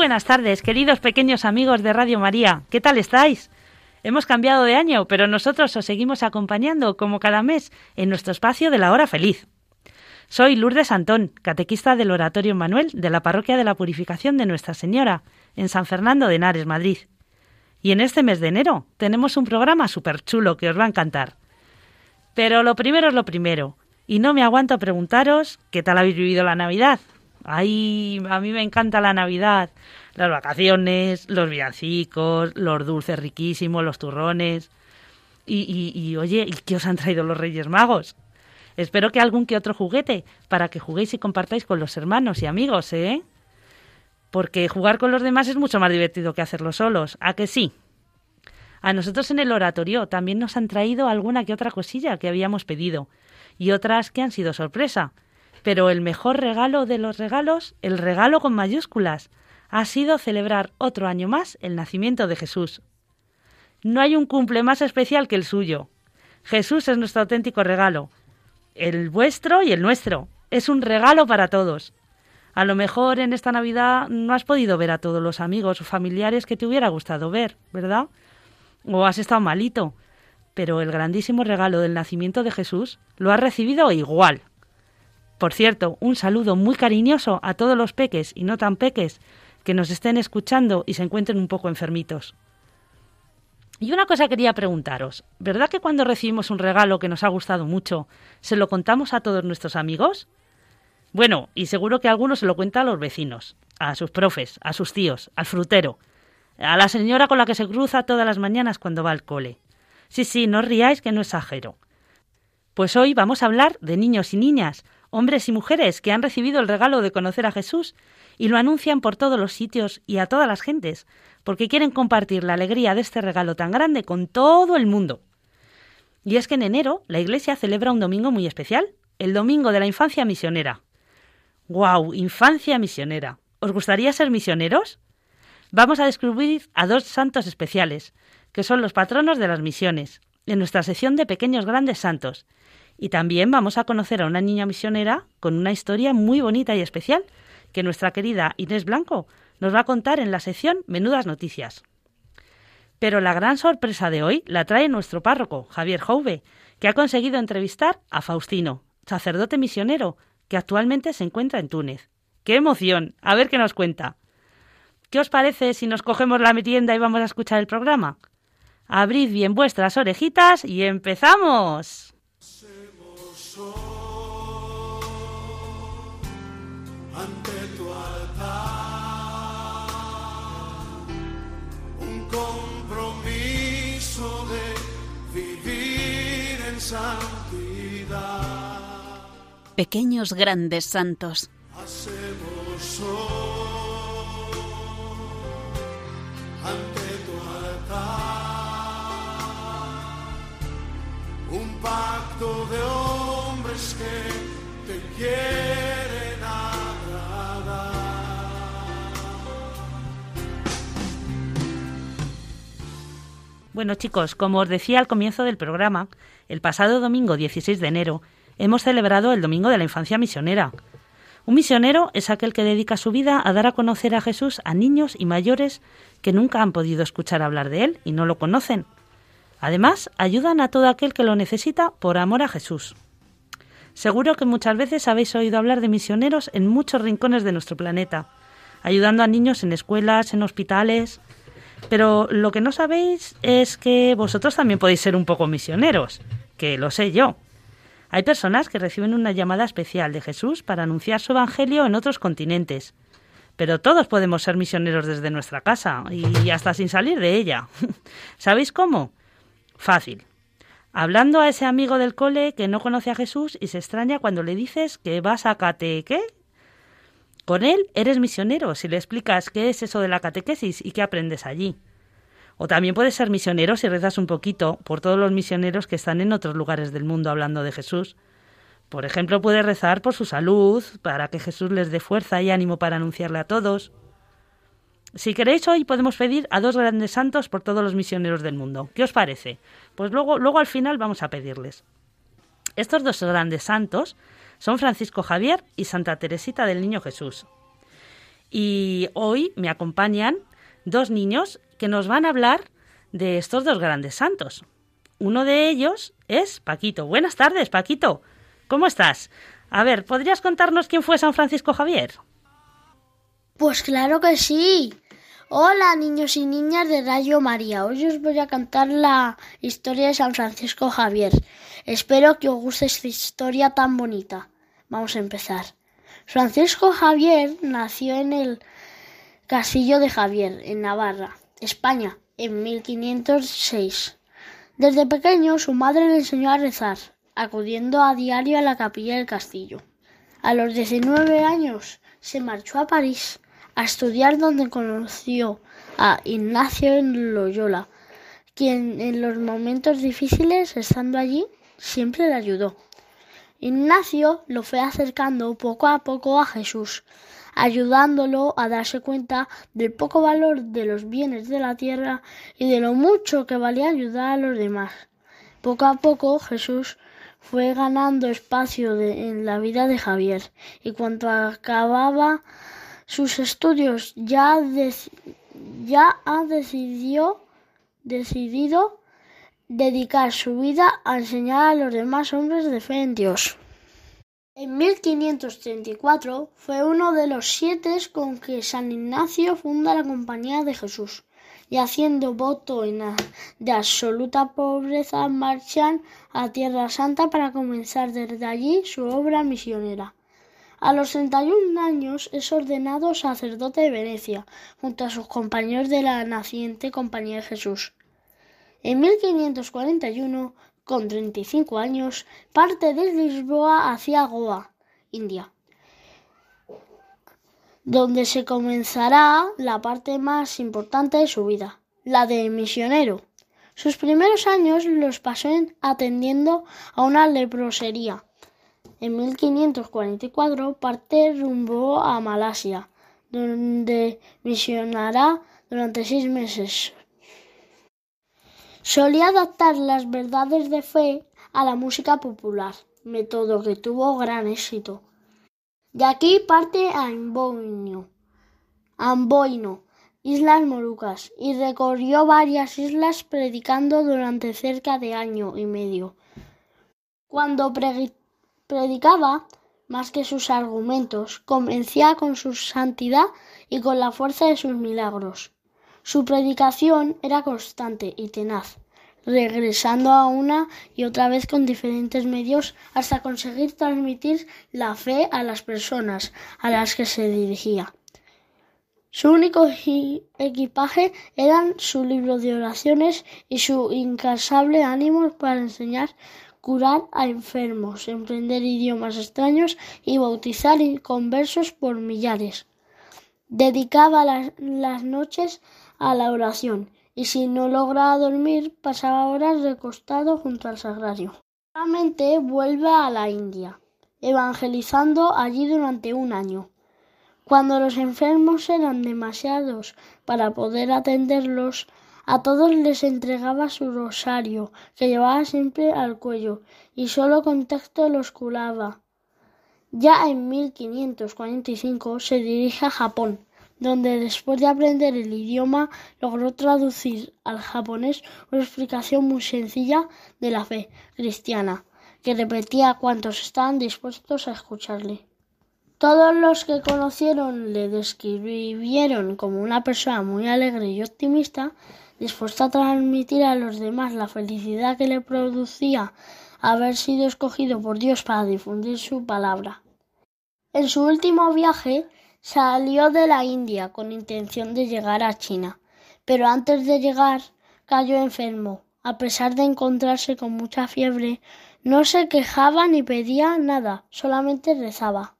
Buenas tardes, queridos pequeños amigos de Radio María. ¿Qué tal estáis? Hemos cambiado de año, pero nosotros os seguimos acompañando como cada mes en nuestro espacio de la hora feliz. Soy Lourdes Antón, catequista del Oratorio Manuel de la Parroquia de la Purificación de Nuestra Señora, en San Fernando de Henares, Madrid. Y en este mes de enero tenemos un programa súper chulo que os va a encantar. Pero lo primero es lo primero, y no me aguanto a preguntaros qué tal habéis vivido la Navidad. Ay, a mí me encanta la Navidad, las vacaciones, los villancicos, los dulces riquísimos, los turrones. Y, y, y oye, ¿y qué os han traído los Reyes Magos? Espero que algún que otro juguete para que juguéis y compartáis con los hermanos y amigos, ¿eh? Porque jugar con los demás es mucho más divertido que hacerlo solos, ¿a que sí? A nosotros en el oratorio también nos han traído alguna que otra cosilla que habíamos pedido y otras que han sido sorpresa. Pero el mejor regalo de los regalos, el regalo con mayúsculas, ha sido celebrar otro año más el nacimiento de Jesús. No hay un cumple más especial que el suyo. Jesús es nuestro auténtico regalo, el vuestro y el nuestro. Es un regalo para todos. A lo mejor en esta Navidad no has podido ver a todos los amigos o familiares que te hubiera gustado ver, ¿verdad? O has estado malito. Pero el grandísimo regalo del nacimiento de Jesús lo has recibido igual. Por cierto, un saludo muy cariñoso a todos los peques y no tan peques que nos estén escuchando y se encuentren un poco enfermitos. Y una cosa quería preguntaros, ¿verdad que cuando recibimos un regalo que nos ha gustado mucho, se lo contamos a todos nuestros amigos? Bueno, y seguro que alguno se lo cuenta a los vecinos, a sus profes, a sus tíos, al frutero, a la señora con la que se cruza todas las mañanas cuando va al cole. Sí, sí, no os riáis que no exagero. Pues hoy vamos a hablar de niños y niñas, hombres y mujeres que han recibido el regalo de conocer a Jesús y lo anuncian por todos los sitios y a todas las gentes, porque quieren compartir la alegría de este regalo tan grande con todo el mundo. Y es que en enero la Iglesia celebra un domingo muy especial, el Domingo de la Infancia Misionera. ¡Guau! Infancia misionera. ¿Os gustaría ser misioneros? Vamos a descubrir a dos santos especiales, que son los patronos de las misiones, en nuestra sección de pequeños grandes santos. Y también vamos a conocer a una niña misionera con una historia muy bonita y especial, que nuestra querida Inés Blanco nos va a contar en la sección Menudas Noticias. Pero la gran sorpresa de hoy la trae nuestro párroco, Javier Jouve, que ha conseguido entrevistar a Faustino, sacerdote misionero, que actualmente se encuentra en Túnez. ¡Qué emoción! A ver qué nos cuenta. ¿Qué os parece si nos cogemos la merienda y vamos a escuchar el programa? Abrid bien vuestras orejitas y empezamos. Ante tu altar un compromiso de vivir en santidad. Pequeños grandes santos. Hacemos hoy ante tu altar un pacto de hombres que te quieren Bueno chicos, como os decía al comienzo del programa, el pasado domingo 16 de enero hemos celebrado el Domingo de la Infancia Misionera. Un misionero es aquel que dedica su vida a dar a conocer a Jesús a niños y mayores que nunca han podido escuchar hablar de él y no lo conocen. Además, ayudan a todo aquel que lo necesita por amor a Jesús. Seguro que muchas veces habéis oído hablar de misioneros en muchos rincones de nuestro planeta, ayudando a niños en escuelas, en hospitales. Pero lo que no sabéis es que vosotros también podéis ser un poco misioneros, que lo sé yo. Hay personas que reciben una llamada especial de Jesús para anunciar su Evangelio en otros continentes. Pero todos podemos ser misioneros desde nuestra casa y hasta sin salir de ella. ¿Sabéis cómo? Fácil. Hablando a ese amigo del cole que no conoce a Jesús y se extraña cuando le dices que vas a cate... ¿qué? Con él eres misionero si le explicas qué es eso de la catequesis y qué aprendes allí. O también puedes ser misionero si rezas un poquito por todos los misioneros que están en otros lugares del mundo hablando de Jesús. Por ejemplo, puedes rezar por su salud, para que Jesús les dé fuerza y ánimo para anunciarle a todos. Si queréis, hoy podemos pedir a dos grandes santos por todos los misioneros del mundo. ¿Qué os parece? Pues luego, luego al final vamos a pedirles. Estos dos grandes santos son Francisco Javier y Santa Teresita del Niño Jesús. Y hoy me acompañan dos niños que nos van a hablar de estos dos grandes santos. Uno de ellos es Paquito. Buenas tardes, Paquito. ¿Cómo estás? A ver, ¿podrías contarnos quién fue San Francisco Javier? Pues claro que sí. Hola niños y niñas de Rayo María. Hoy os voy a cantar la historia de San Francisco Javier. Espero que os guste esta historia tan bonita. Vamos a empezar. Francisco Javier nació en el Castillo de Javier, en Navarra, España, en 1506. Desde pequeño su madre le enseñó a rezar, acudiendo a diario a la capilla del castillo. A los 19 años se marchó a París a estudiar donde conoció a Ignacio Loyola, quien en los momentos difíciles, estando allí, siempre le ayudó. Ignacio lo fue acercando poco a poco a Jesús, ayudándolo a darse cuenta del poco valor de los bienes de la tierra y de lo mucho que valía ayudar a los demás. Poco a poco Jesús fue ganando espacio en la vida de Javier y cuando acababa sus estudios ya, ya ha decidió, decidido dedicar su vida a enseñar a los demás hombres de fe en Dios. En 1534 fue uno de los siete con que San Ignacio funda la Compañía de Jesús y haciendo voto de absoluta pobreza marchan a Tierra Santa para comenzar desde allí su obra misionera. A los 31 años es ordenado sacerdote de Venecia junto a sus compañeros de la naciente Compañía de Jesús. En 1541, con 35 años, parte desde Lisboa hacia Goa, India, donde se comenzará la parte más importante de su vida, la de misionero. Sus primeros años los pasó en- atendiendo a una leprosería. En 1544 parte rumbo a Malasia, donde misionará durante seis meses. Solía adaptar las verdades de fe a la música popular, método que tuvo gran éxito. De aquí parte a Amboino, Islas Molucas, y recorrió varias islas predicando durante cerca de año y medio. Cuando predicaba, más que sus argumentos, convencía con su santidad y con la fuerza de sus milagros. Su predicación era constante y tenaz, regresando a una y otra vez con diferentes medios hasta conseguir transmitir la fe a las personas a las que se dirigía. Su único equi- equipaje eran su libro de oraciones y su incansable ánimo para enseñar, curar a enfermos, emprender idiomas extraños y bautizar conversos por millares. Dedicaba las, las noches a la oración y si no lograba dormir pasaba horas recostado junto al sagrario. Nuevamente vuelve a la India, evangelizando allí durante un año. Cuando los enfermos eran demasiados para poder atenderlos, a todos les entregaba su rosario, que llevaba siempre al cuello, y solo con tacto los curaba. Ya en 1545 se dirige a Japón, donde después de aprender el idioma logró traducir al japonés una explicación muy sencilla de la fe cristiana, que repetía a cuantos estaban dispuestos a escucharle. Todos los que conocieron le describieron como una persona muy alegre y optimista, dispuesta a transmitir a los demás la felicidad que le producía haber sido escogido por Dios para difundir su palabra. En su último viaje Salió de la India con intención de llegar a China, pero antes de llegar cayó enfermo. A pesar de encontrarse con mucha fiebre, no se quejaba ni pedía nada, solamente rezaba.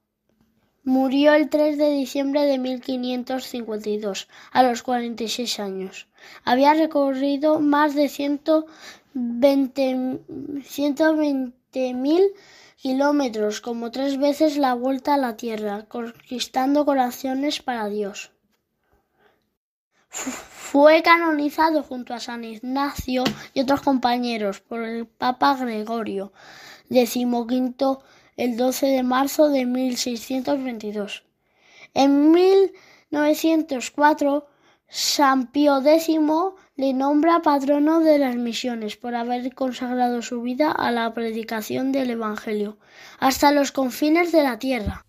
Murió el 3 de diciembre de 1552, a los 46 años. Había recorrido más de 120 mil kilómetros, como tres veces la vuelta a la Tierra, conquistando corazones para Dios. Fue canonizado junto a San Ignacio y otros compañeros por el Papa Gregorio XV el 12 de marzo de 1622. En 1904, San Pío X le nombra patrono de las misiones por haber consagrado su vida a la predicación del Evangelio hasta los confines de la tierra.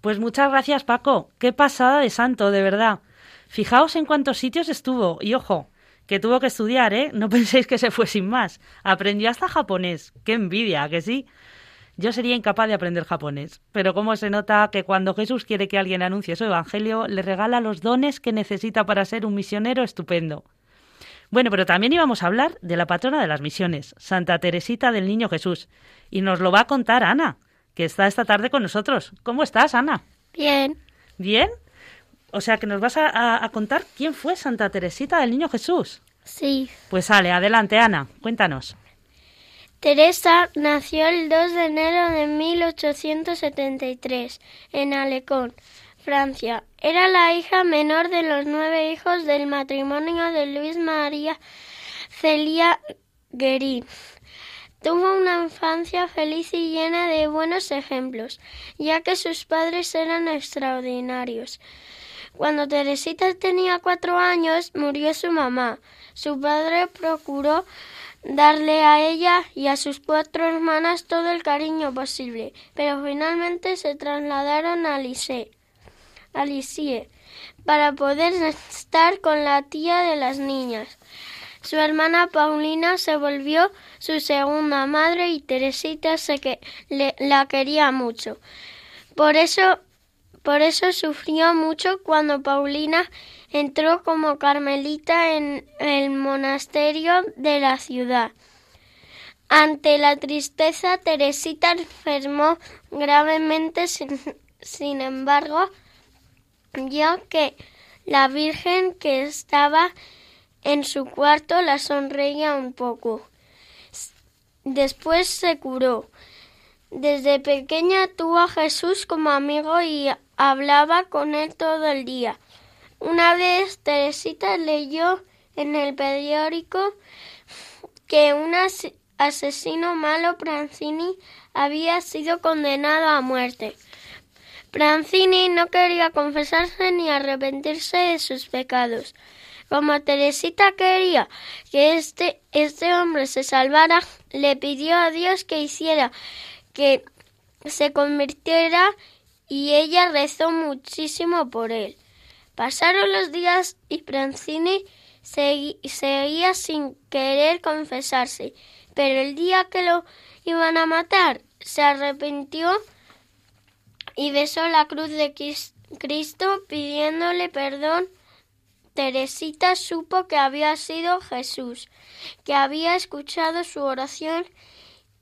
Pues muchas gracias, Paco. Qué pasada de santo, de verdad. Fijaos en cuántos sitios estuvo. Y ojo, que tuvo que estudiar, ¿eh? No penséis que se fue sin más. Aprendió hasta japonés. Qué envidia, que sí. Yo sería incapaz de aprender japonés, pero como se nota que cuando Jesús quiere que alguien anuncie su evangelio, le regala los dones que necesita para ser un misionero estupendo. Bueno, pero también íbamos a hablar de la patrona de las misiones, Santa Teresita del Niño Jesús, y nos lo va a contar Ana, que está esta tarde con nosotros. ¿Cómo estás, Ana? Bien. ¿Bien? O sea, que nos vas a, a- a contar quién fue Santa Teresita del Niño Jesús. Sí. Pues sale, adelante, Ana, cuéntanos. Teresa nació el 2 de enero de 1873 en Alecón, Francia. Era la hija menor de los nueve hijos del matrimonio de Luis María Celia Guerin. Tuvo una infancia feliz y llena de buenos ejemplos, ya que sus padres eran extraordinarios. Cuando Teresita tenía cuatro años, murió su mamá. Su padre procuró darle a ella y a sus cuatro hermanas todo el cariño posible, pero finalmente se trasladaron a Lisieux, a Lisieux, para poder estar con la tía de las niñas. Su hermana Paulina se volvió su segunda madre y Teresita se que le- la quería mucho. Por eso por eso sufrió mucho cuando Paulina entró como carmelita en el monasterio de la ciudad. Ante la tristeza, Teresita enfermó gravemente, sin, sin embargo, vio que la Virgen que estaba en su cuarto la sonreía un poco. Después se curó. Desde pequeña tuvo a Jesús como amigo y hablaba con él todo el día. Una vez Teresita leyó en el periódico que un as- asesino malo, Pranzini, había sido condenado a muerte. Pranzini no quería confesarse ni arrepentirse de sus pecados. Como Teresita quería que este, este hombre se salvara, le pidió a Dios que hiciera que se convirtiera y ella rezó muchísimo por él. Pasaron los días y segui- seguía sin querer confesarse, pero el día que lo iban a matar se arrepintió y besó la cruz de Cristo pidiéndole perdón. Teresita supo que había sido Jesús, que había escuchado su oración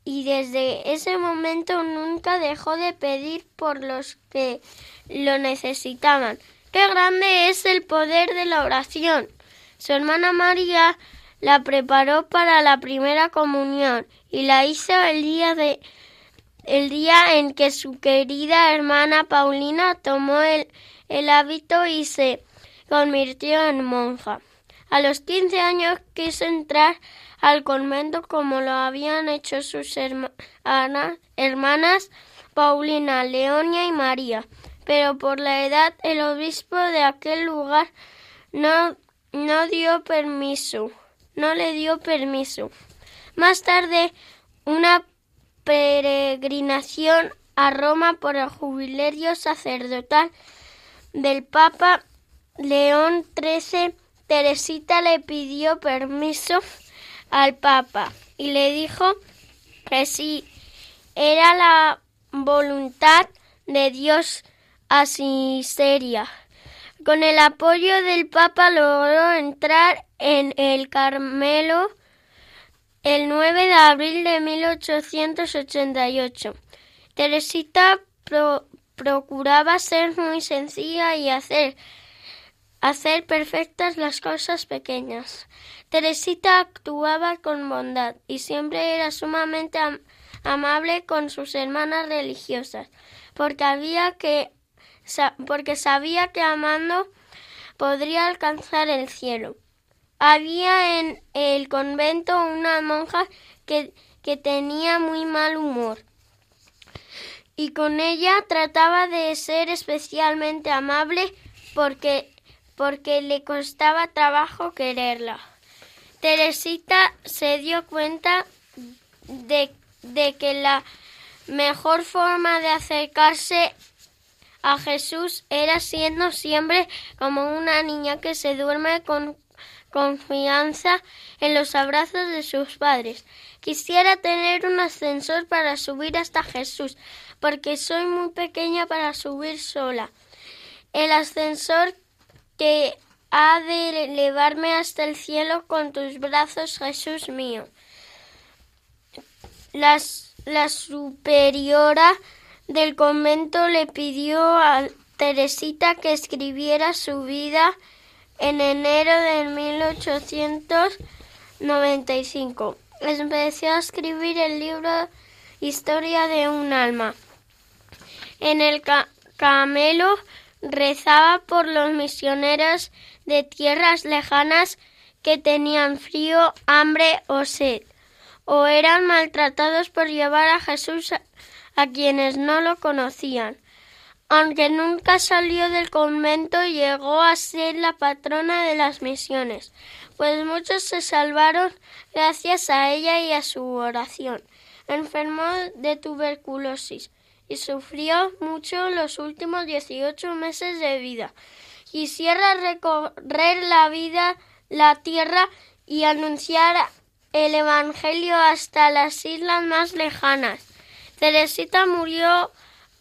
y desde ese momento nunca dejó de pedir por los que lo necesitaban. ¡Qué grande es el poder de la oración! Su hermana María la preparó para la primera comunión y la hizo el día de el día en que su querida hermana Paulina tomó el, el hábito y se convirtió en monja. A los 15 años quiso entrar al convento como lo habían hecho sus herma- ana- hermanas Paulina, Leonia y María, pero por la edad el obispo de aquel lugar no, no dio permiso, no le dio permiso. Más tarde, una peregrinación a Roma por el jubilerio sacerdotal del Papa León XIII, Teresita le pidió permiso al Papa y le dijo que si era la voluntad de Dios a Sisteria. Con el apoyo del Papa logró entrar en el Carmelo el 9 de abril de 1888. Teresita pro- procuraba ser muy sencilla y hacer, hacer perfectas las cosas pequeñas. Teresita actuaba con bondad y siempre era sumamente am- amable con sus hermanas religiosas, porque había que porque sabía que amando podría alcanzar el cielo. Había en el convento una monja que, que tenía muy mal humor y con ella trataba de ser especialmente amable porque, porque le costaba trabajo quererla. Teresita se dio cuenta de, de que la mejor forma de acercarse a Jesús era siendo siempre como una niña que se duerme con confianza en los abrazos de sus padres. Quisiera tener un ascensor para subir hasta Jesús, porque soy muy pequeña para subir sola. El ascensor que ha de elevarme hasta el cielo con tus brazos, Jesús mío. La superiora del convento le pidió a Teresita que escribiera su vida en enero de 1895. Empezó a escribir el libro Historia de un alma. En el ca- camelo rezaba por los misioneros de tierras lejanas que tenían frío, hambre o sed, o eran maltratados por llevar a Jesús a, quienes no lo conocían. Aunque nunca salió del convento, llegó a ser la patrona de las misiones, pues muchos se salvaron gracias a ella y a su oración. Enfermó de tuberculosis y sufrió mucho los últimos 18 meses de vida. Quisiera recorrer la vida, la tierra y anunciar el Evangelio hasta las islas más lejanas. Teresita murió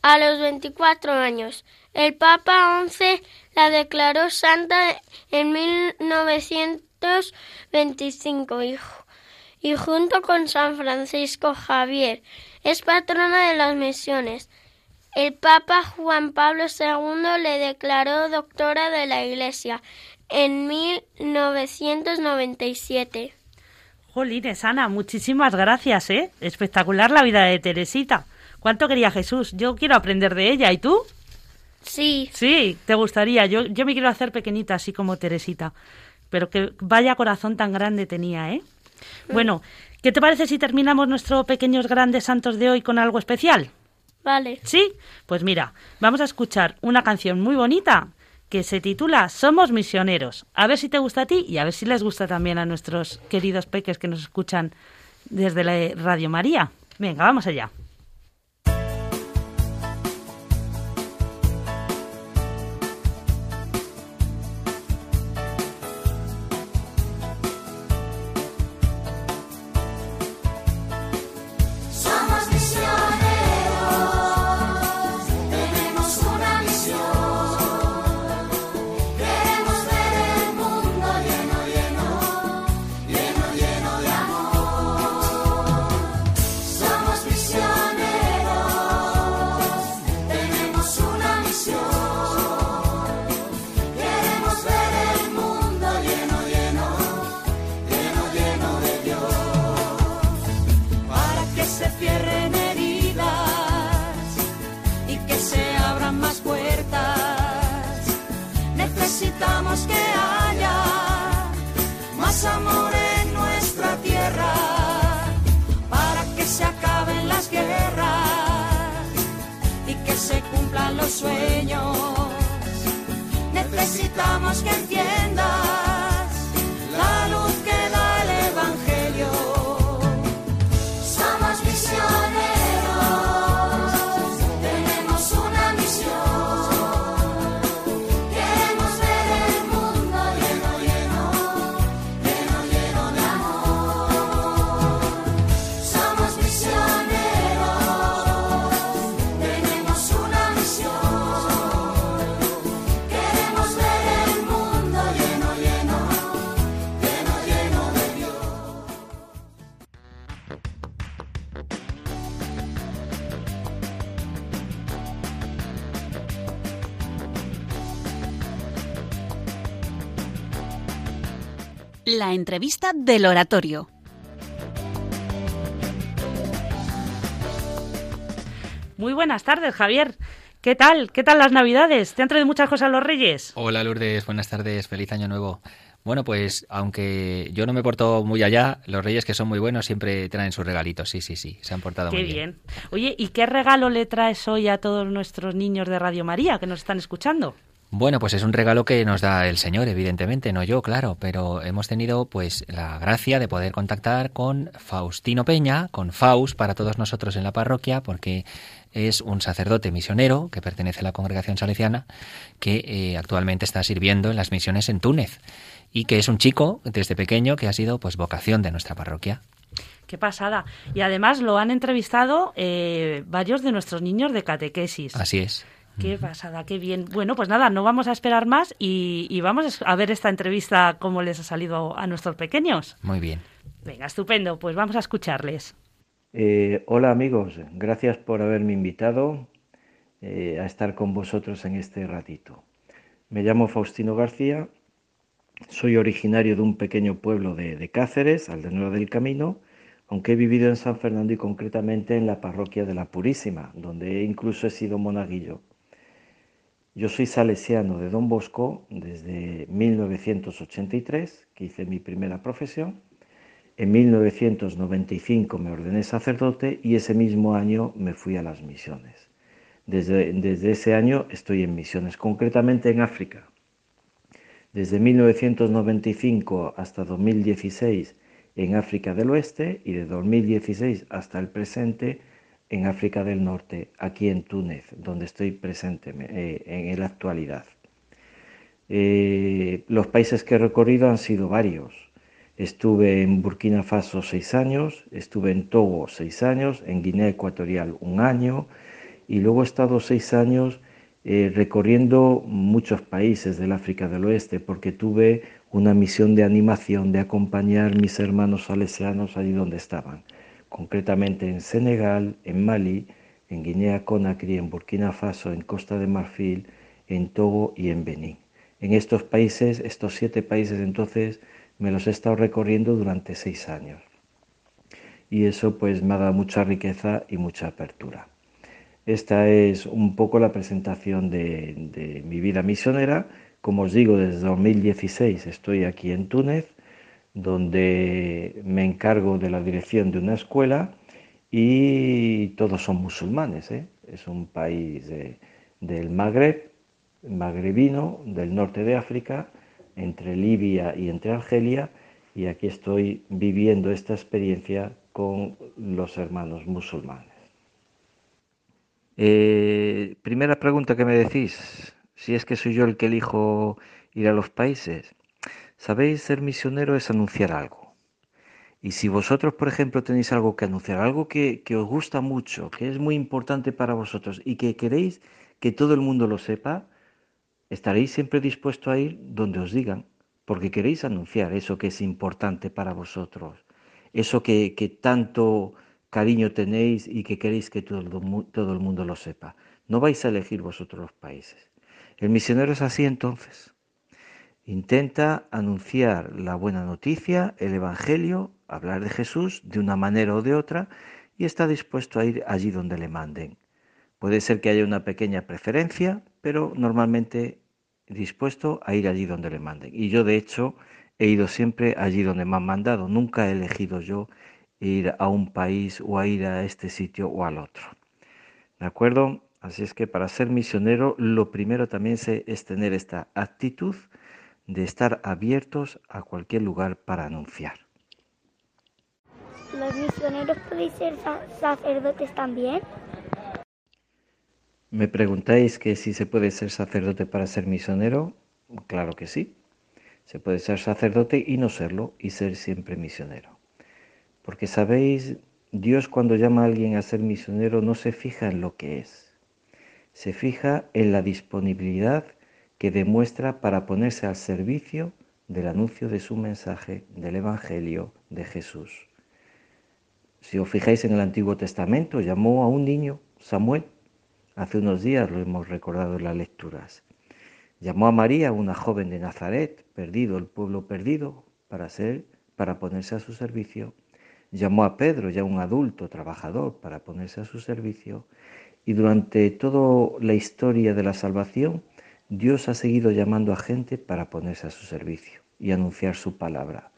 a los 24 años. El Papa XI la declaró santa en 1925 y, y junto con San Francisco Javier es patrona de las misiones. El Papa Juan Pablo II le declaró doctora de la Iglesia en 1997. Jolines, Ana, muchísimas gracias, ¿eh? Espectacular la vida de Teresita. ¿Cuánto quería Jesús? Yo quiero aprender de ella. ¿Y tú? Sí, Sí, te gustaría. Yo, yo me quiero hacer pequeñita, así como Teresita. Pero que vaya corazón tan grande tenía, ¿eh? Bueno, ¿qué te parece si terminamos nuestro Pequeños Grandes Santos de hoy con algo especial? vale. ¿Sí? Pues mira, vamos a escuchar una canción muy bonita que se titula Somos Misioneros. A ver si te gusta a ti y a ver si les gusta también a nuestros queridos peques que nos escuchan desde la Radio María. Venga, vamos allá. La entrevista del oratorio. Muy buenas tardes, Javier. ¿Qué tal? ¿Qué tal las Navidades? ¿Te han traído muchas cosas los Reyes? Hola Lourdes, buenas tardes, feliz año nuevo. Bueno, pues aunque yo no me porto muy allá, los reyes que son muy buenos siempre traen sus regalitos, sí, sí, sí, se han portado Qué muy bien. Oye, ¿y qué regalo le traes hoy a todos nuestros niños de Radio María que nos están escuchando? Bueno, pues es un regalo que nos da el Señor, evidentemente, no yo, claro, pero hemos tenido pues la gracia de poder contactar con Faustino Peña, con Faust para todos nosotros en la parroquia, porque es un sacerdote misionero que pertenece a la congregación salesiana que eh, actualmente está sirviendo en las misiones en Túnez y que es un chico desde pequeño que ha sido pues vocación de nuestra parroquia. Qué pasada. Y además lo han entrevistado eh, varios de nuestros niños de catequesis. Así es. Qué pasada, qué bien. Bueno, pues nada, no vamos a esperar más y, y vamos a ver esta entrevista cómo les ha salido a nuestros pequeños. Muy bien. Venga, estupendo, pues vamos a escucharles. Eh, hola amigos, gracias por haberme invitado eh, a estar con vosotros en este ratito. Me llamo Faustino García, soy originario de un pequeño pueblo de, de Cáceres, Aldenueva del Camino, aunque he vivido en San Fernando y concretamente en la parroquia de la Purísima, donde incluso he sido monaguillo. Yo soy salesiano de Don Bosco desde 1983, que hice mi primera profesión. En 1995 me ordené sacerdote y ese mismo año me fui a las misiones. Desde, desde ese año estoy en misiones, concretamente en África. Desde 1995 hasta 2016 en África del Oeste y de 2016 hasta el presente en África del Norte, aquí en Túnez, donde estoy presente eh, en la actualidad. Eh, los países que he recorrido han sido varios. Estuve en Burkina Faso seis años, estuve en Togo seis años, en Guinea Ecuatorial un año y luego he estado seis años eh, recorriendo muchos países del África del Oeste porque tuve una misión de animación de acompañar mis hermanos salesianos allí donde estaban concretamente en Senegal, en Mali, en Guinea Conakry, en Burkina Faso, en Costa de Marfil, en Togo y en Benín. En estos países, estos siete países entonces, me los he estado recorriendo durante seis años. Y eso pues me ha dado mucha riqueza y mucha apertura. Esta es un poco la presentación de mi vida misionera. Como os digo, desde 2016 estoy aquí en Túnez donde me encargo de la dirección de una escuela y todos son musulmanes. ¿eh? Es un país de, del Magreb, magrebino, del norte de África, entre Libia y entre Argelia, y aquí estoy viviendo esta experiencia con los hermanos musulmanes. Eh, primera pregunta que me decís, si es que soy yo el que elijo ir a los países. Sabéis, ser misionero es anunciar algo. Y si vosotros, por ejemplo, tenéis algo que anunciar, algo que, que, os gusta mucho, que es muy importante para vosotros y que queréis que todo el mundo lo sepa, estaréis siempre dispuestos a ir donde os digan, porque queréis anunciar eso que es importante para vosotros, eso que, que tanto cariño tenéis y que queréis que todo todo el mundo lo sepa. No vais a elegir vosotros los países. El misionero es así entonces. Intenta anunciar la buena noticia, el Evangelio, hablar de Jesús de una manera o de otra y está dispuesto a ir allí donde le manden. Puede ser que haya una pequeña preferencia, pero normalmente dispuesto a ir allí donde le manden. Y yo de hecho he ido siempre allí donde me han mandado. Nunca he elegido yo ir a un país o a ir a este sitio o al otro. ¿De acuerdo? Así es que para ser misionero lo primero también es tener esta actitud de estar abiertos a cualquier lugar para anunciar. ¿Los misioneros pueden ser sacerdotes también? Me preguntáis que si se puede ser sacerdote para ser misionero. Claro que sí. Se puede ser sacerdote y no serlo y ser siempre misionero. Porque sabéis, Dios cuando llama a alguien a ser misionero no se fija en lo que es. Se fija en la disponibilidad que demuestra para ponerse al servicio del anuncio de su mensaje, del Evangelio de Jesús. Si os fijáis en el Antiguo Testamento, llamó a un niño, Samuel, hace unos días lo hemos recordado en las lecturas. Llamó a María, una joven de Nazaret, perdido, el pueblo perdido, para ser, para ponerse a su servicio. Llamó a Pedro, ya un adulto trabajador, para ponerse a su servicio. Y durante toda la historia de la salvación, Dios ha seguido llamando a gente para ponerse a su servicio y anunciar su palabra.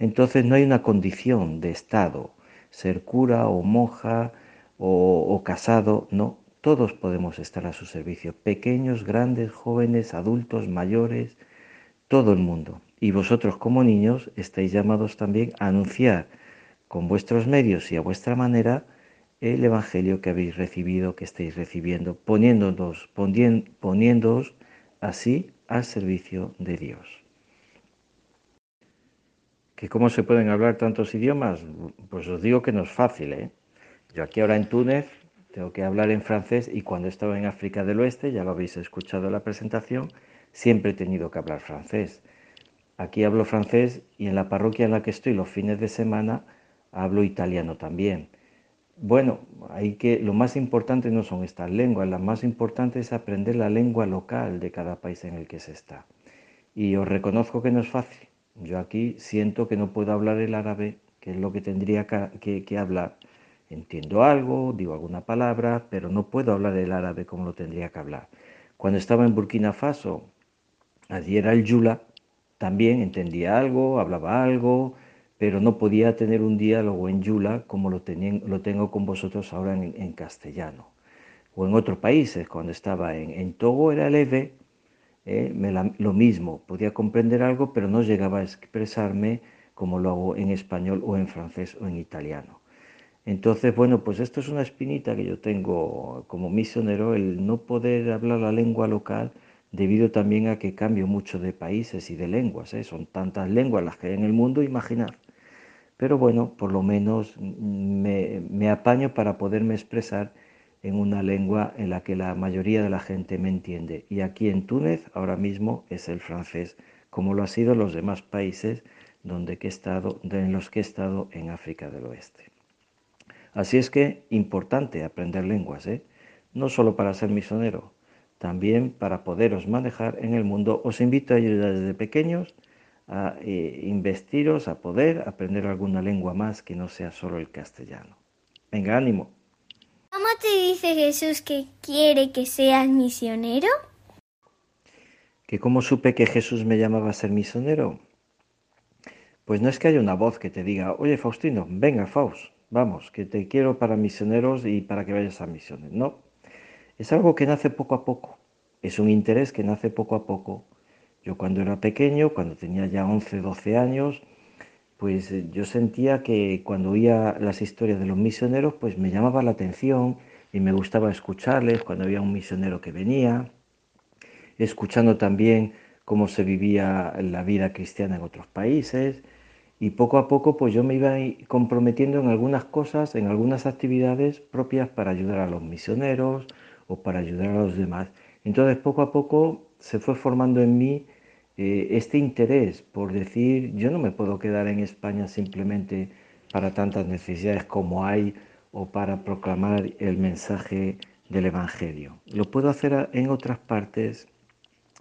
Entonces no hay una condición de estado, ser cura o monja o, o casado, no, todos podemos estar a su servicio, pequeños, grandes, jóvenes, adultos, mayores, todo el mundo. Y vosotros como niños estáis llamados también a anunciar con vuestros medios y a vuestra manera el Evangelio que habéis recibido, que estáis recibiendo, poniéndonos, poniéndoos así al servicio de Dios. ¿Que cómo se pueden hablar tantos idiomas? Pues os digo que no es fácil. ¿eh? Yo aquí ahora en Túnez tengo que hablar en francés y cuando estaba en África del Oeste, ya lo habéis escuchado en la presentación, siempre he tenido que hablar francés. Aquí hablo francés y en la parroquia en la que estoy los fines de semana hablo italiano también. Bueno, hay que lo más importante no son estas lenguas, la más importante es aprender la lengua local de cada país en el que se está. Y os reconozco que no es fácil. Yo aquí siento que no puedo hablar el árabe, que es lo que tendría que hablar. Entiendo algo, digo alguna palabra, pero no puedo hablar el árabe como lo tendría que hablar. Cuando estaba en Burkina Faso, allí era el Yula, también entendía algo, hablaba algo, pero no podía tener un diálogo en Yula como lo, lo tengo con vosotros ahora en, castellano. O en otros países, cuando estaba en, en Togo era el EVE, eh, me lo mismo, podía comprender algo, pero no llegaba a expresarme como lo hago en español o en francés o en italiano. Entonces, bueno, pues esto es una espinita que yo tengo como misionero, el no poder hablar la lengua local debido también a que cambio mucho de países y de lenguas. ¿eh? Son tantas lenguas las que hay en el mundo, imaginar. Pero bueno, por lo menos me, me apaño para poderme expresar en una lengua en la que la mayoría de la gente me entiende. Y aquí en Túnez ahora mismo es el francés, como lo ha sido los demás países donde he estado, en los que he estado en África del Oeste. Así es que importante aprender lenguas, ¿eh? no solo para ser misionero, también para poderos manejar en el mundo. Os invito a ayudar desde pequeños a eh, investiros, a poder aprender alguna lengua más que no sea solo el castellano. Venga, ánimo. ¿Cómo te dice Jesús que quiere que seas misionero? ¿Que cómo supe que Jesús me llamaba a ser misionero? Pues no es que haya una voz que te diga, oye Faustino, venga Faust, vamos, que te quiero para misioneros y para que vayas a misiones. No, es algo que nace poco a poco, es un interés que nace poco a poco. Yo cuando era pequeño, cuando tenía ya 11, 12 años, pues eh, yo sentía que cuando oía las historias de los misioneros, pues me llamaba la atención y me gustaba escucharles cuando había un misionero que venía, escuchando también cómo se vivía la vida cristiana en otros países y poco a poco pues yo me iba comprometiendo en algunas cosas, en algunas actividades propias para ayudar a los misioneros o para ayudar a los demás. Entonces poco a poco se fue formando en mí eh, este interés por decir, yo no me puedo quedar en España simplemente para tantas necesidades como hay o para proclamar el mensaje del Evangelio. Lo puedo hacer en otras partes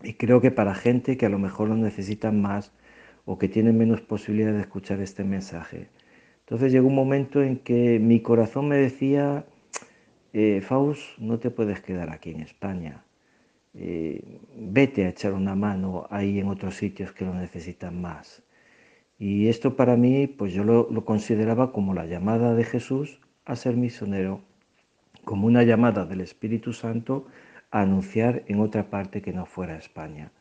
y creo que para gente que a lo mejor lo necesitan más o que tienen menos posibilidad de escuchar este mensaje. Entonces llegó un momento en que mi corazón me decía, eh, Faust, no te puedes quedar aquí en España. Eh, vete a echar una mano ahí en otros sitios que lo necesitan más. Y esto para mí, pues yo lo, lo consideraba como la llamada de Jesús a ser misionero, como una llamada del Espíritu Santo a anunciar en otra parte que no fuera España.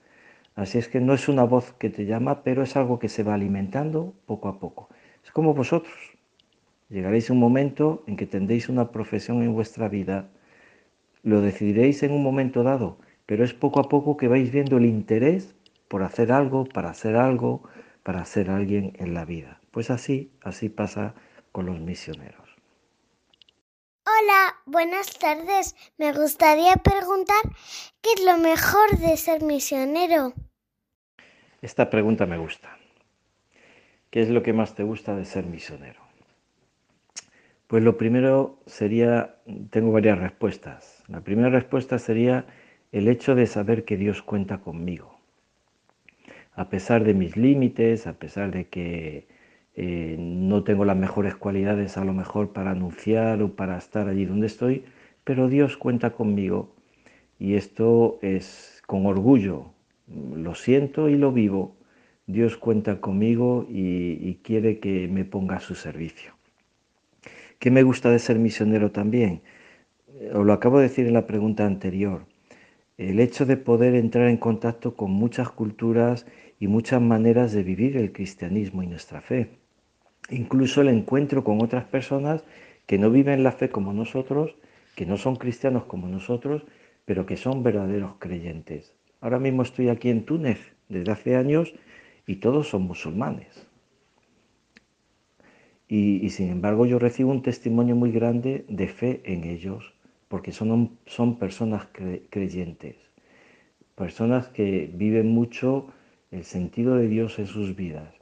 Así es que no es una voz que te llama, pero es algo que se va alimentando poco a poco. Es como vosotros. Llegaréis a un momento en que tendréis una profesión en vuestra vida, lo decidiréis en un momento dado, pero es poco a poco que vais viendo el interés por hacer algo, para hacer algo, para ser alguien en la vida. Pues así, así pasa con los misioneros. Hola, buenas tardes. Me gustaría preguntar qué es lo mejor de ser misionero. Esta pregunta me gusta. ¿Qué es lo que más te gusta de ser misionero? Pues lo primero sería, tengo varias respuestas. La primera respuesta sería el hecho de saber que Dios cuenta conmigo. a pesar de mis límites, a pesar de que eh, no tengo las mejores cualidades a lo mejor para anunciar o para estar allí donde estoy, pero Dios cuenta conmigo y esto es con orgullo, lo siento y lo vivo. Dios cuenta conmigo y, y quiere que me ponga a su servicio. ¿Qué me gusta de ser misionero también? Os lo acabo de decir en la pregunta anterior. El hecho de poder entrar en contacto con muchas culturas y muchas maneras de vivir el cristianismo y nuestra fe. Incluso el encuentro con otras personas que no viven la fe como nosotros, que no son cristianos como nosotros, pero que son verdaderos creyentes. Ahora mismo estoy aquí en Túnez desde hace años y todos son musulmanes. Y, sin embargo yo recibo un testimonio muy grande de fe en ellos, porque son, son personas cre, creyentes, personas que viven mucho el sentido de Dios en sus vidas.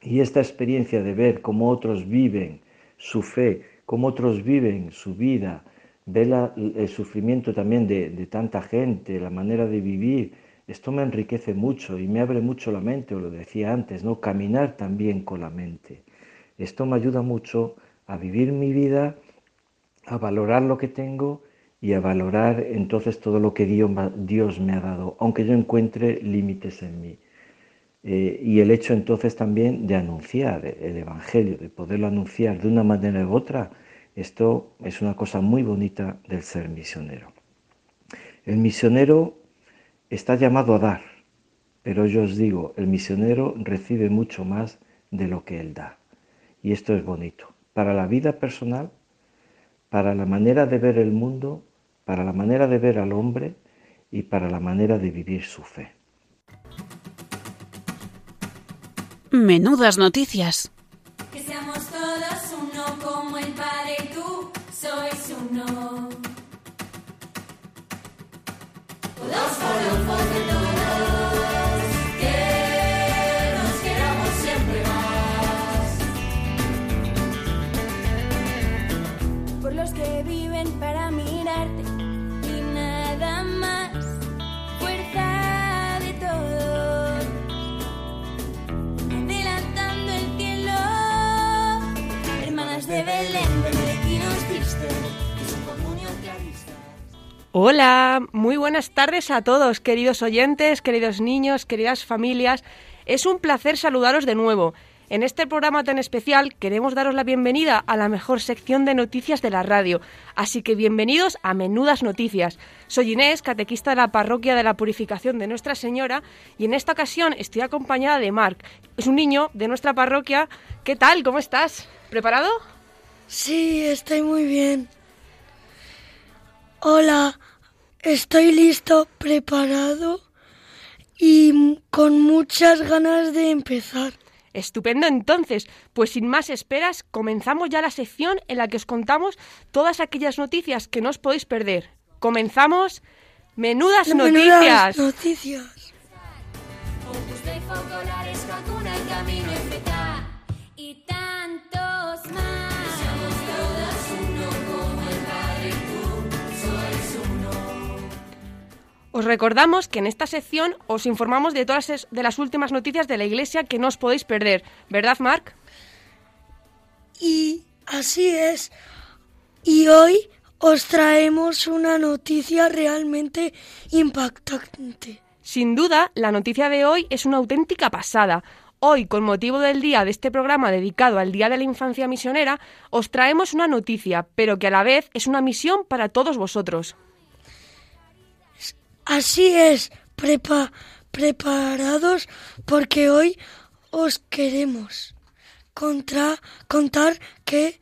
Y esta experiencia de ver cómo otros viven su fe, cómo otros viven su vida, ver la, el sufrimiento también de, de, tanta gente, la manera de vivir, esto me enriquece mucho y me abre mucho la mente, os lo decía antes, ¿no? Caminar también con la mente. Esto me ayuda mucho a vivir mi vida, a valorar lo que tengo y a valorar entonces todo lo que Dios, me ha dado, aunque yo encuentre límites en mí. Eh, y el hecho entonces también de anunciar el Evangelio, de poderlo anunciar de una manera u otra, esto es una cosa muy bonita del ser misionero. El misionero está llamado a dar, pero yo os digo, el misionero recibe mucho más de lo que él da. Y esto es bonito. Para la vida personal, para la manera de ver el mundo, para la manera de ver al hombre y para la manera de vivir su fe. Menudas noticias. Que seamos todos uno como el Padre y tú sois uno. Todos Hola, muy buenas tardes a todos, queridos oyentes, queridos niños, queridas familias. Es un placer saludaros de nuevo. En este programa tan especial queremos daros la bienvenida a la mejor sección de noticias de la radio. Así que bienvenidos a Menudas Noticias. Soy Inés, catequista de la parroquia de la Purificación de Nuestra Señora, y en esta ocasión estoy acompañada de Marc. Es un niño de nuestra parroquia. ¿Qué tal? ¿Cómo estás? ¿Preparado? Sí, estoy muy bien. Hola, estoy listo, preparado y con muchas ganas de empezar. Estupendo entonces, pues sin más esperas, comenzamos ya la sección en la que os contamos todas aquellas noticias que no os podéis perder. Comenzamos Menudas, Menudas Noticias. noticias. Os recordamos que en esta sección os informamos de todas es- de las últimas noticias de la Iglesia que no os podéis perder, ¿verdad, Marc? Y así es. Y hoy os traemos una noticia realmente impactante. Sin duda, la noticia de hoy es una auténtica pasada. Hoy, con motivo del día de este programa dedicado al Día de la Infancia Misionera, os traemos una noticia, pero que a la vez es una misión para todos vosotros. Así es. Prepa preparados porque hoy os queremos contra contar que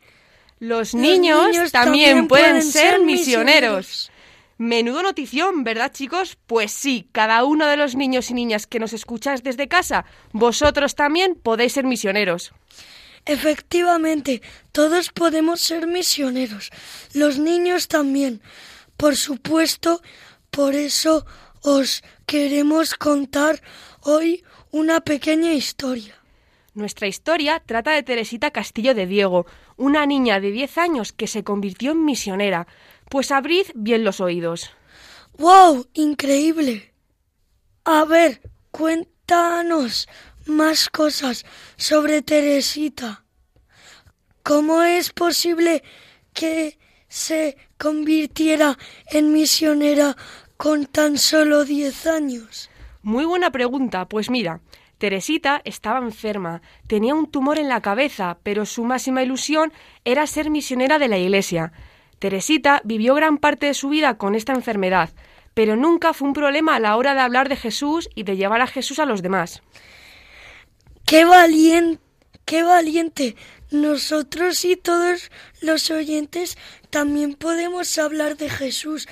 Los Los niños, niños también, también pueden, pueden ser ser misioneros. misioneros. Menudo notición, ¿verdad, chicos? Pues sí, cada uno de los niños y niñas que nos escucháis desde casa, vosotros también podéis ser misioneros. Efectivamente, todos podemos ser misioneros, los niños también. Por supuesto, por eso os queremos contar hoy una pequeña historia. Nuestra historia trata de Teresita Castillo de Diego, una niña de 10 años que se convirtió en misionera. Pues abrid bien los oídos. ¡Wow! Increíble. A ver, Cuéntanos más cosas sobre Teresita. ¿Cómo es posible que se convirtiera en misionera con tan solo 10 años? Muy buena pregunta. Pues mira, Teresita estaba enferma, tenía un tumor en la cabeza, pero su máxima ilusión era ser misionera de la Iglesia. Teresita vivió gran parte de su vida con esta enfermedad, pero nunca fue un problema a la hora de hablar de Jesús y de llevar a Jesús a los demás. ¡Qué valiente! ¡Qué valiente! Nosotros y todos los oyentes también podemos hablar de Jesús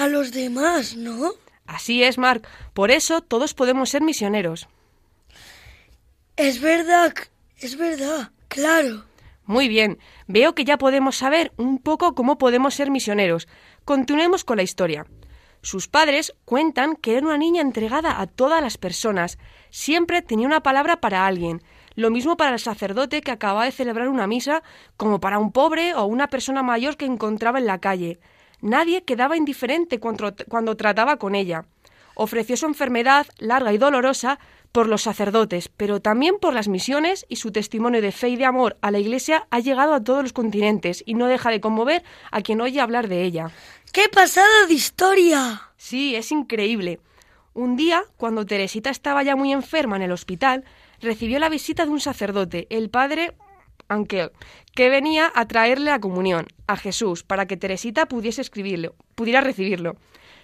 a los demás, ¿no? Así es, Mark. Por eso todos podemos ser misioneros. Es verdad, es verdad, claro. Muy bien, veo que ya podemos saber un poco cómo podemos ser misioneros. Continuemos con la historia. Sus padres cuentan que era una niña entregada a todas las personas. Siempre tenía una palabra para alguien. Lo mismo para el sacerdote que acababa de celebrar una misa, como para un pobre o una persona mayor que encontraba en la calle. Nadie quedaba indiferente cuando, cuando trataba con ella. Ofreció su enfermedad, larga y dolorosa, por los sacerdotes, pero también por las misiones y su testimonio de fe y de amor a la Iglesia ha llegado a todos los continentes y no deja de conmover a quien oye hablar de ella. ¡Qué pasada de historia! Sí, es increíble. Un día, cuando Teresita estaba ya muy enferma en el hospital, recibió la visita de un sacerdote, el padre Ankel, que venía a traerle la comunión a Jesús para que Teresita pudiese escribirlo, pudiera recibirlo.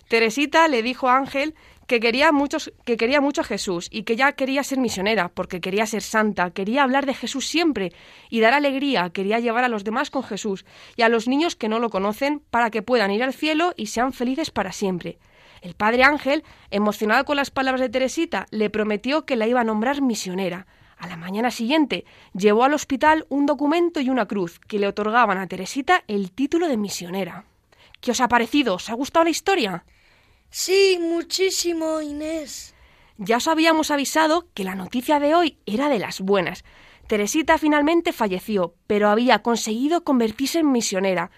Teresita le dijo a Ángel que quería, muchos, que quería mucho a Jesús y que ya quería ser misionera, porque quería ser santa, quería hablar de Jesús siempre y dar alegría, quería llevar a los demás con Jesús y a los niños que no lo conocen para que puedan ir al cielo y sean felices para siempre. El padre Ángel, emocionado con las palabras de Teresita, le prometió que la iba a nombrar misionera. A la mañana siguiente llevó al hospital un documento y una cruz que le otorgaban a Teresita el título de misionera. ¿Qué os ha parecido? ¿Os ha gustado la historia? Sí, muchísimo, Inés. Ya os habíamos avisado que la noticia de hoy era de las buenas. Teresita finalmente falleció, pero había conseguido convertirse en misionera.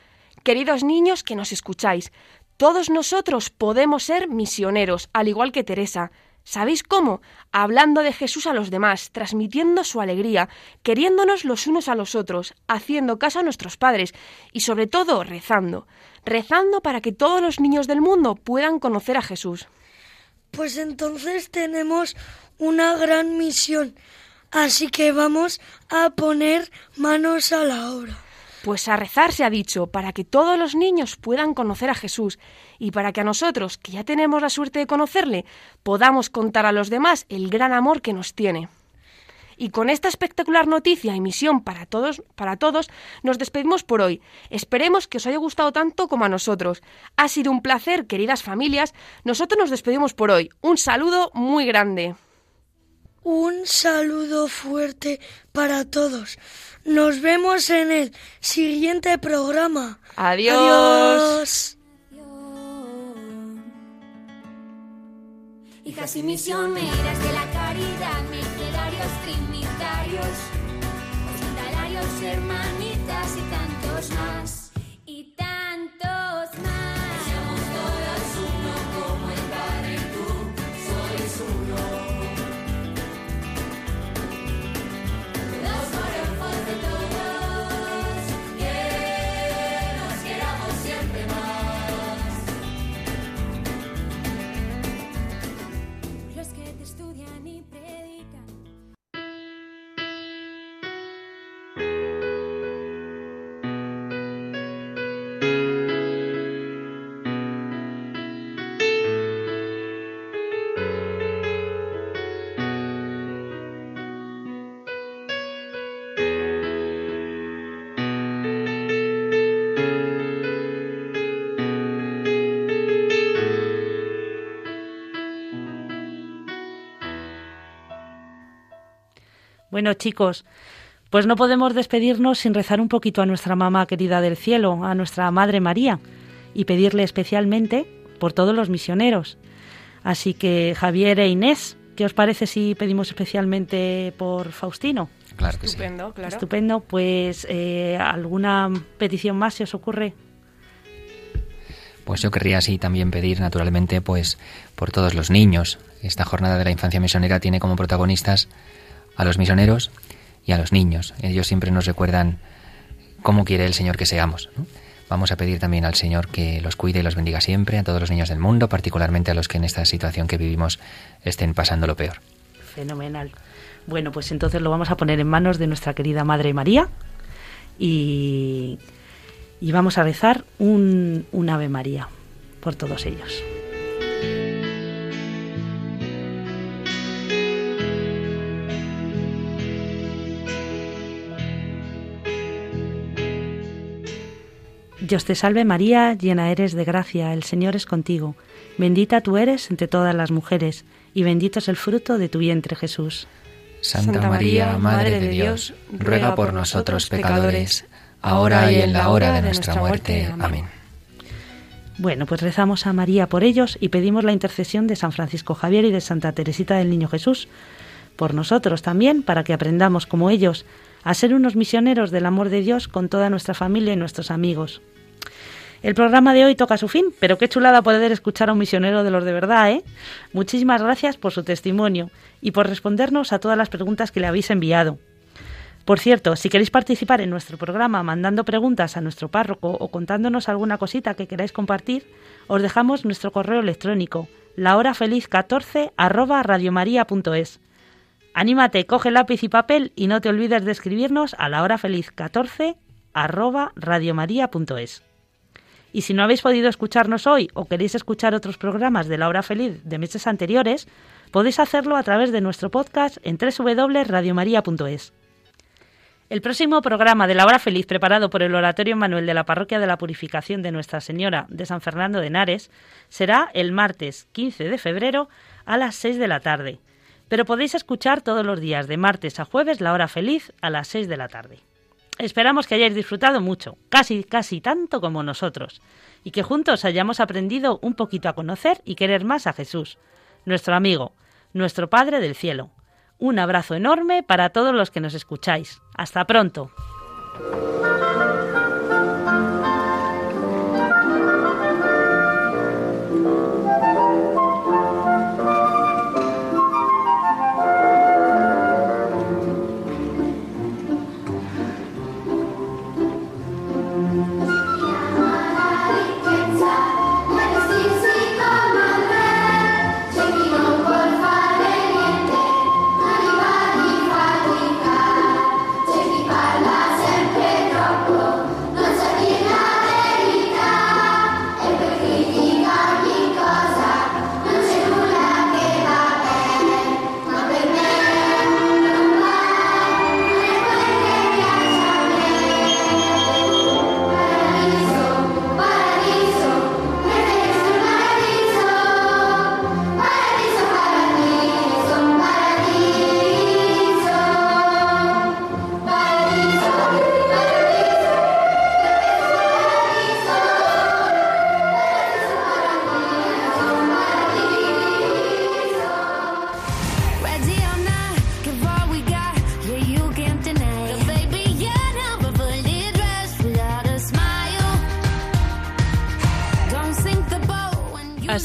Queridos niños que nos escucháis, todos nosotros podemos ser misioneros, al igual que Teresa. ¿Sabéis cómo? Hablando de Jesús a los demás, transmitiendo su alegría, queriéndonos los unos a los otros, haciendo caso a nuestros padres y sobre todo rezando. Rezando para que todos los niños del mundo puedan conocer a Jesús. Pues entonces tenemos una gran misión. Así que vamos a poner manos a la obra. Pues a rezar se ha dicho, para que todos los niños puedan conocer a Jesús y para que a nosotros, que ya tenemos la suerte de conocerle, podamos contar a los demás el gran amor que nos tiene. Y con esta espectacular noticia y misión para todos, para todos, nos despedimos por hoy. Esperemos que os haya gustado tanto como a nosotros. Ha sido un placer, queridas familias. Nosotros nos despedimos por hoy. Un saludo muy grande. Un saludo fuerte para todos. Nos vemos en el siguiente programa. Adiós. Adiós. Hijas y misioneras de la caridad, Bueno, chicos, pues no podemos despedirnos sin rezar un poquito a nuestra mamá querida del cielo, a nuestra Madre María, y pedirle especialmente por todos los misioneros. Así que Javier e Inés, ¿qué os parece si pedimos especialmente por Faustino? Claro que sí. Estupendo, claro. Estupendo, pues eh, ¿alguna petición más se os ocurre? Pues yo querría así también pedir naturalmente pues por todos los niños Esta jornada de la infancia misionera tiene como protagonistas a los misioneros y a los niños. Ellos siempre nos recuerdan cómo quiere el Señor que seamos. Vamos a pedir también al Señor que los cuide y los bendiga siempre, a todos los niños del mundo, particularmente a los que en esta situación que vivimos estén pasando lo peor. Fenomenal. Bueno, pues entonces lo vamos a poner en manos de nuestra querida Madre María y, y vamos a rezar un, un Ave María por todos ellos. Dios te salve María, llena eres de gracia, el Señor es contigo. Bendita tú eres entre todas las mujeres, y bendito es el fruto de tu vientre Jesús. Santa María, Madre de Dios, ruega por nosotros pecadores, ahora y en la hora de nuestra muerte. Amén. Bueno, pues rezamos a María por ellos y pedimos la intercesión de San Francisco Javier y de Santa Teresita del Niño Jesús, por nosotros también, para que aprendamos como ellos a ser unos misioneros del amor de Dios con toda nuestra familia y nuestros amigos. El programa de hoy toca su fin, pero qué chulada poder escuchar a un misionero de los de verdad, ¿eh? Muchísimas gracias por su testimonio y por respondernos a todas las preguntas que le habéis enviado. Por cierto, si queréis participar en nuestro programa mandando preguntas a nuestro párroco o contándonos alguna cosita que queráis compartir, os dejamos nuestro correo electrónico lahorafeliz14 arroba radiomaria.es. Anímate, coge lápiz y papel y no te olvides de escribirnos a lahorafeliz14 arroba radiomaria.es. Y si no habéis podido escucharnos hoy o queréis escuchar otros programas de La Hora Feliz de meses anteriores, podéis hacerlo a través de nuestro podcast en www.radiomaria.es. El próximo programa de La Hora Feliz, preparado por el Oratorio Manuel de la Parroquia de la Purificación de Nuestra Señora de San Fernando de Henares, será el martes 15 de febrero a las 6 de la tarde. Pero podéis escuchar todos los días, de martes a jueves, La Hora Feliz a las 6 de la tarde. Esperamos que hayáis disfrutado mucho, casi, casi tanto como nosotros, y que juntos hayamos aprendido un poquito a conocer y querer más a Jesús, nuestro amigo, nuestro Padre del Cielo. Un abrazo enorme para todos los que nos escucháis. Hasta pronto.